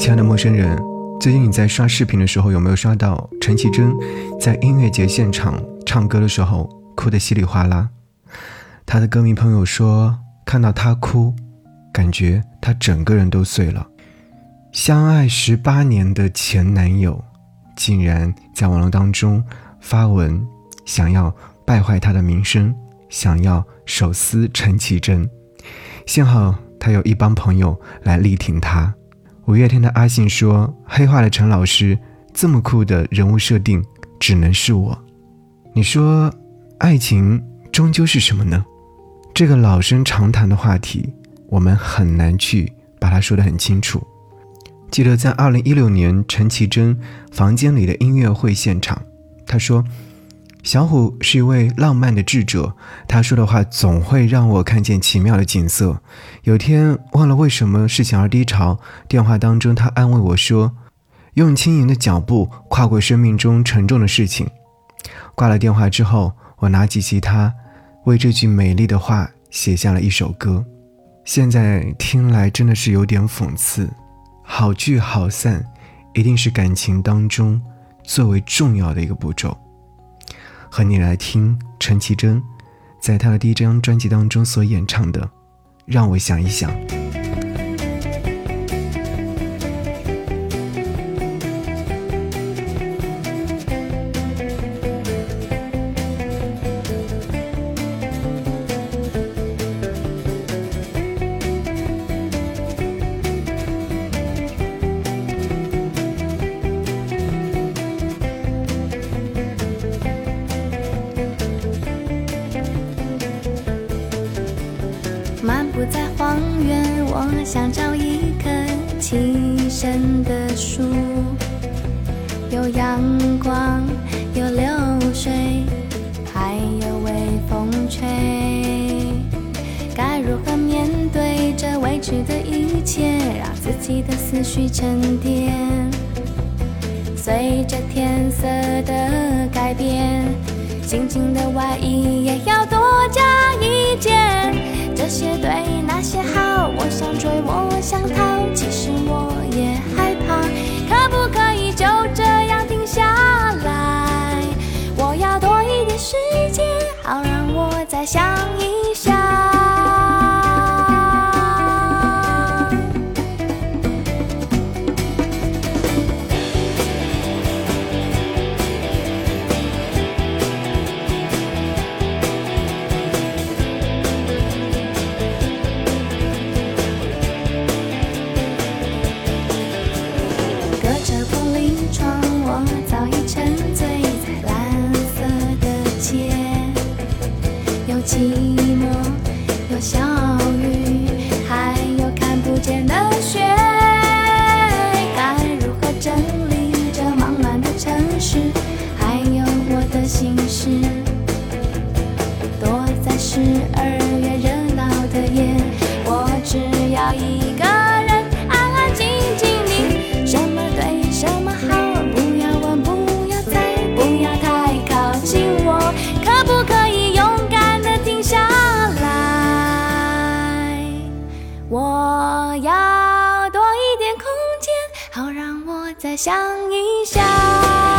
亲爱的陌生人，最近你在刷视频的时候有没有刷到陈绮贞在音乐节现场唱歌的时候哭得稀里哗啦？她的歌迷朋友说，看到她哭，感觉她整个人都碎了。相爱十八年的前男友，竟然在网络当中发文，想要败坏她的名声，想要手撕陈绮贞。幸好他有一帮朋友来力挺他。五月天的阿信说：“黑化的陈老师，这么酷的人物设定，只能是我。”你说，爱情终究是什么呢？这个老生常谈的话题，我们很难去把它说得很清楚。记得在二零一六年陈绮贞房间里的音乐会现场，他说。小虎是一位浪漫的智者，他说的话总会让我看见奇妙的景色。有天忘了为什么事情而低潮，电话当中他安慰我说：“用轻盈的脚步跨过生命中沉重的事情。”挂了电话之后，我拿起吉他，为这句美丽的话写下了一首歌。现在听来真的是有点讽刺，好聚好散，一定是感情当中最为重要的一个步骤。和你来听陈绮贞，在她的第一张专辑当中所演唱的《让我想一想》。想找一棵栖身的树，有阳光，有流水，还有微风吹。该如何面对这未知的一切，让自己的思绪沉淀？随着天色的改变，心情的外衣也要多加一件。这些对，那些好，想。心再想一想。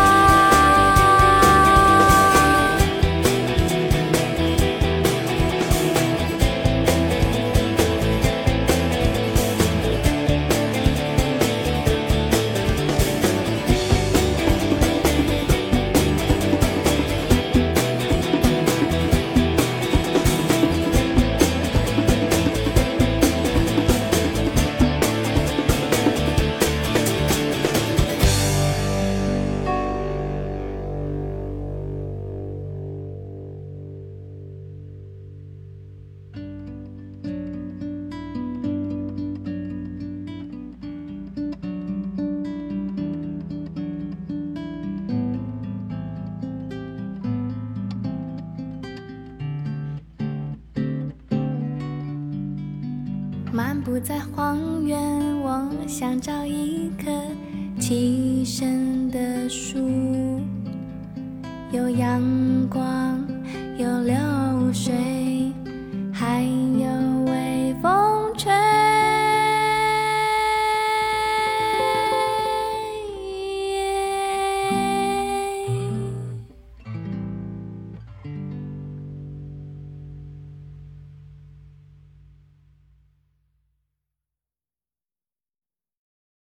漫步在荒原，我想找一棵栖身的树，有阳光，有流水